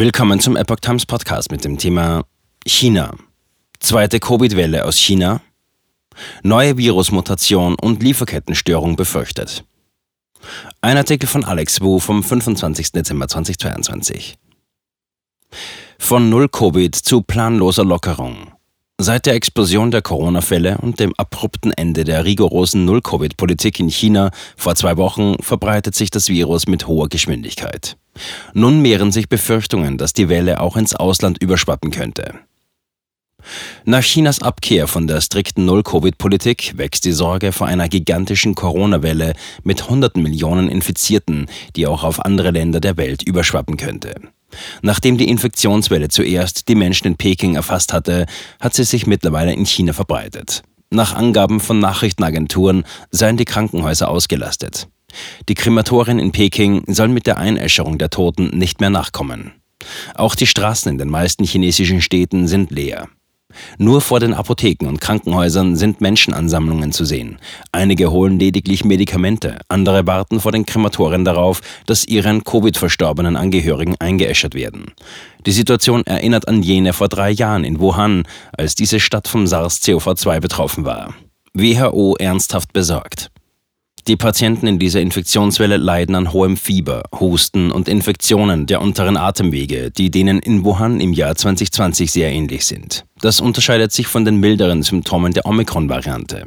Willkommen zum Epoch Times Podcast mit dem Thema China. Zweite Covid-Welle aus China. Neue Virusmutation und Lieferkettenstörung befürchtet. Ein Artikel von Alex Wu vom 25. Dezember 2022. Von Null-Covid zu planloser Lockerung. Seit der Explosion der Corona-Fälle und dem abrupten Ende der rigorosen Null-Covid-Politik in China vor zwei Wochen verbreitet sich das Virus mit hoher Geschwindigkeit. Nun mehren sich Befürchtungen, dass die Welle auch ins Ausland überschwappen könnte. Nach Chinas Abkehr von der strikten Null-Covid-Politik wächst die Sorge vor einer gigantischen Corona-Welle mit hunderten Millionen Infizierten, die auch auf andere Länder der Welt überschwappen könnte. Nachdem die Infektionswelle zuerst die Menschen in Peking erfasst hatte, hat sie sich mittlerweile in China verbreitet. Nach Angaben von Nachrichtenagenturen seien die Krankenhäuser ausgelastet. Die Krematorien in Peking sollen mit der Einäscherung der Toten nicht mehr nachkommen. Auch die Straßen in den meisten chinesischen Städten sind leer. Nur vor den Apotheken und Krankenhäusern sind Menschenansammlungen zu sehen. Einige holen lediglich Medikamente, andere warten vor den Krematorien darauf, dass ihren Covid-verstorbenen Angehörigen eingeäschert werden. Die Situation erinnert an jene vor drei Jahren in Wuhan, als diese Stadt vom SARS-CoV-2 betroffen war. WHO ernsthaft besorgt. Die Patienten in dieser Infektionswelle leiden an hohem Fieber, Husten und Infektionen der unteren Atemwege, die denen in Wuhan im Jahr 2020 sehr ähnlich sind. Das unterscheidet sich von den milderen Symptomen der Omikron-Variante.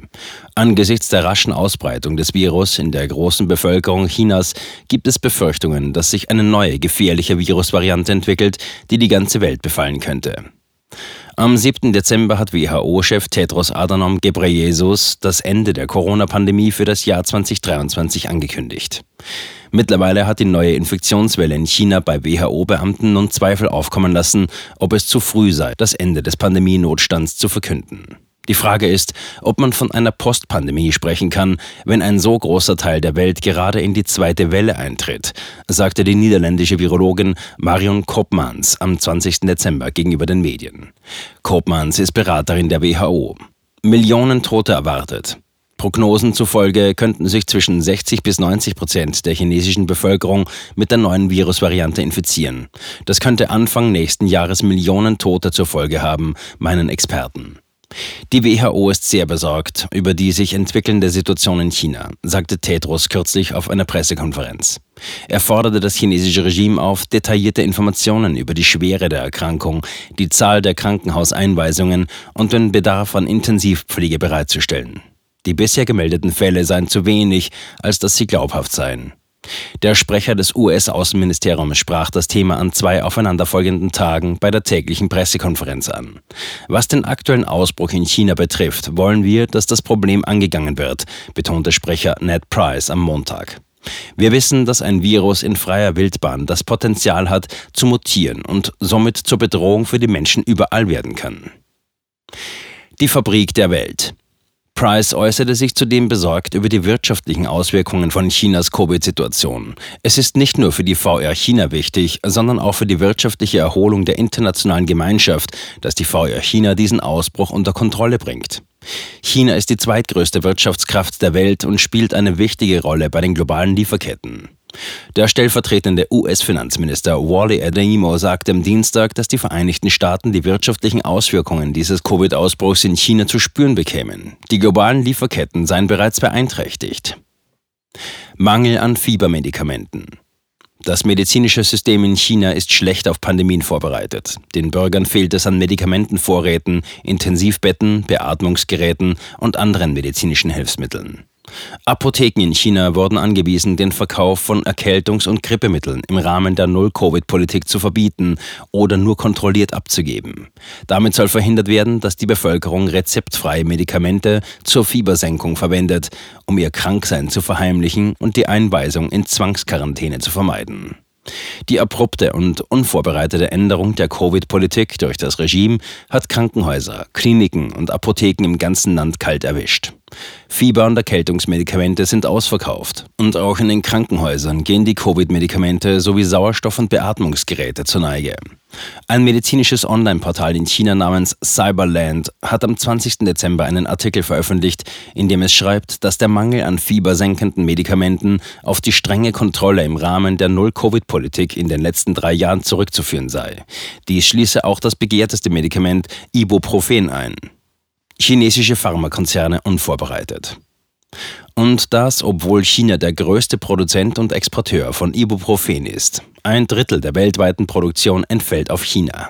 Angesichts der raschen Ausbreitung des Virus in der großen Bevölkerung Chinas gibt es Befürchtungen, dass sich eine neue gefährliche Virusvariante entwickelt, die die ganze Welt befallen könnte. Am 7. Dezember hat WHO-Chef Tedros Adhanom Ghebreyesus das Ende der Corona-Pandemie für das Jahr 2023 angekündigt. Mittlerweile hat die neue Infektionswelle in China bei WHO-Beamten nun Zweifel aufkommen lassen, ob es zu früh sei, das Ende des Pandemienotstands zu verkünden. Die Frage ist, ob man von einer Postpandemie sprechen kann, wenn ein so großer Teil der Welt gerade in die zweite Welle eintritt, sagte die niederländische Virologin Marion Koopmans am 20. Dezember gegenüber den Medien. Koopmans ist Beraterin der WHO. Millionen Tote erwartet. Prognosen zufolge könnten sich zwischen 60 bis 90 Prozent der chinesischen Bevölkerung mit der neuen Virusvariante infizieren. Das könnte Anfang nächsten Jahres Millionen Tote zur Folge haben, meinen Experten. Die WHO ist sehr besorgt über die sich entwickelnde Situation in China, sagte Tedros kürzlich auf einer Pressekonferenz. Er forderte das chinesische Regime auf, detaillierte Informationen über die Schwere der Erkrankung, die Zahl der Krankenhauseinweisungen und den Bedarf an Intensivpflege bereitzustellen. Die bisher gemeldeten Fälle seien zu wenig, als dass sie glaubhaft seien. Der Sprecher des US-Außenministeriums sprach das Thema an zwei aufeinanderfolgenden Tagen bei der täglichen Pressekonferenz an. Was den aktuellen Ausbruch in China betrifft, wollen wir, dass das Problem angegangen wird, betonte Sprecher Ned Price am Montag. Wir wissen, dass ein Virus in freier Wildbahn das Potenzial hat, zu mutieren und somit zur Bedrohung für die Menschen überall werden kann. Die Fabrik der Welt. Price äußerte sich zudem besorgt über die wirtschaftlichen Auswirkungen von Chinas Covid-Situation. Es ist nicht nur für die VR China wichtig, sondern auch für die wirtschaftliche Erholung der internationalen Gemeinschaft, dass die VR China diesen Ausbruch unter Kontrolle bringt. China ist die zweitgrößte Wirtschaftskraft der Welt und spielt eine wichtige Rolle bei den globalen Lieferketten. Der stellvertretende US-Finanzminister Wally Adeyemo sagte am Dienstag, dass die Vereinigten Staaten die wirtschaftlichen Auswirkungen dieses Covid-Ausbruchs in China zu spüren bekämen. Die globalen Lieferketten seien bereits beeinträchtigt. Mangel an Fiebermedikamenten. Das medizinische System in China ist schlecht auf Pandemien vorbereitet. Den Bürgern fehlt es an Medikamentenvorräten, Intensivbetten, Beatmungsgeräten und anderen medizinischen Hilfsmitteln. Apotheken in China wurden angewiesen, den Verkauf von Erkältungs- und Grippemitteln im Rahmen der Null-Covid-Politik zu verbieten oder nur kontrolliert abzugeben. Damit soll verhindert werden, dass die Bevölkerung rezeptfreie Medikamente zur Fiebersenkung verwendet, um ihr Kranksein zu verheimlichen und die Einweisung in Zwangsquarantäne zu vermeiden. Die abrupte und unvorbereitete Änderung der Covid-Politik durch das Regime hat Krankenhäuser, Kliniken und Apotheken im ganzen Land kalt erwischt. Fieber- und Erkältungsmedikamente sind ausverkauft. Und auch in den Krankenhäusern gehen die Covid-Medikamente sowie Sauerstoff- und Beatmungsgeräte zur Neige. Ein medizinisches Online-Portal in China namens Cyberland hat am 20. Dezember einen Artikel veröffentlicht, in dem es schreibt, dass der Mangel an fiebersenkenden Medikamenten auf die strenge Kontrolle im Rahmen der Null-Covid-Politik in den letzten drei Jahren zurückzuführen sei. Dies schließe auch das begehrteste Medikament Ibuprofen ein. Chinesische Pharmakonzerne unvorbereitet. Und das, obwohl China der größte Produzent und Exporteur von Ibuprofen ist. Ein Drittel der weltweiten Produktion entfällt auf China.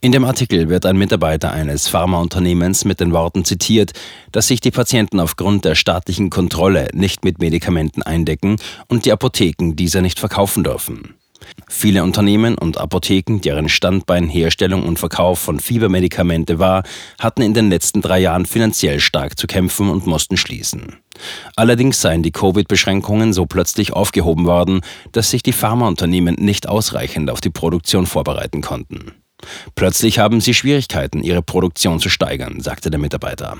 In dem Artikel wird ein Mitarbeiter eines Pharmaunternehmens mit den Worten zitiert, dass sich die Patienten aufgrund der staatlichen Kontrolle nicht mit Medikamenten eindecken und die Apotheken diese nicht verkaufen dürfen. Viele Unternehmen und Apotheken, deren Standbein Herstellung und Verkauf von Fiebermedikamente war, hatten in den letzten drei Jahren finanziell stark zu kämpfen und mussten schließen. Allerdings seien die Covid-Beschränkungen so plötzlich aufgehoben worden, dass sich die Pharmaunternehmen nicht ausreichend auf die Produktion vorbereiten konnten. Plötzlich haben sie Schwierigkeiten, ihre Produktion zu steigern, sagte der Mitarbeiter.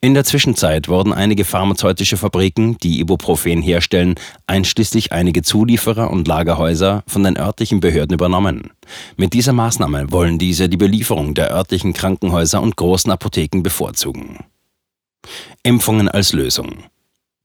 In der Zwischenzeit wurden einige pharmazeutische Fabriken, die Ibuprofen herstellen, einschließlich einige Zulieferer und Lagerhäuser von den örtlichen Behörden übernommen. Mit dieser Maßnahme wollen diese die Belieferung der örtlichen Krankenhäuser und großen Apotheken bevorzugen. Impfungen als Lösung.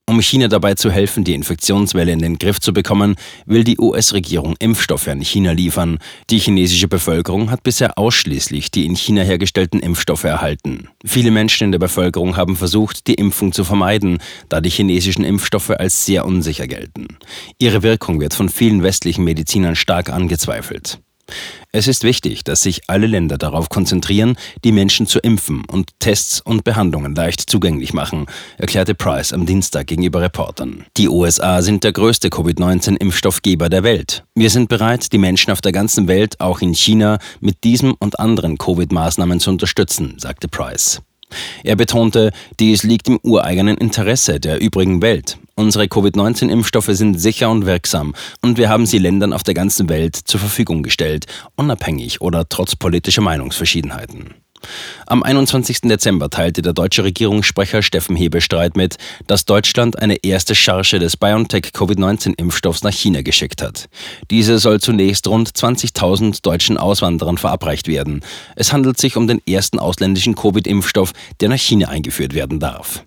Um China dabei zu helfen, die Infektionswelle in den Griff zu bekommen, will die US-Regierung Impfstoffe an China liefern. Die chinesische Bevölkerung hat bisher ausschließlich die in China hergestellten Impfstoffe erhalten. Viele Menschen in der Bevölkerung haben versucht, die Impfung zu vermeiden, da die chinesischen Impfstoffe als sehr unsicher gelten. Ihre Wirkung wird von vielen westlichen Medizinern stark angezweifelt. Es ist wichtig, dass sich alle Länder darauf konzentrieren, die Menschen zu impfen und Tests und Behandlungen leicht zugänglich machen, erklärte Price am Dienstag gegenüber Reportern. Die USA sind der größte Covid-19-Impfstoffgeber der Welt. Wir sind bereit, die Menschen auf der ganzen Welt, auch in China, mit diesem und anderen Covid-Maßnahmen zu unterstützen, sagte Price. Er betonte, dies liegt im ureigenen Interesse der übrigen Welt. Unsere Covid-19-Impfstoffe sind sicher und wirksam und wir haben sie Ländern auf der ganzen Welt zur Verfügung gestellt, unabhängig oder trotz politischer Meinungsverschiedenheiten. Am 21. Dezember teilte der deutsche Regierungssprecher Steffen Hebestreit mit, dass Deutschland eine erste Charge des BioNTech Covid-19-Impfstoffs nach China geschickt hat. Diese soll zunächst rund 20.000 deutschen Auswanderern verabreicht werden. Es handelt sich um den ersten ausländischen Covid-Impfstoff, der nach China eingeführt werden darf.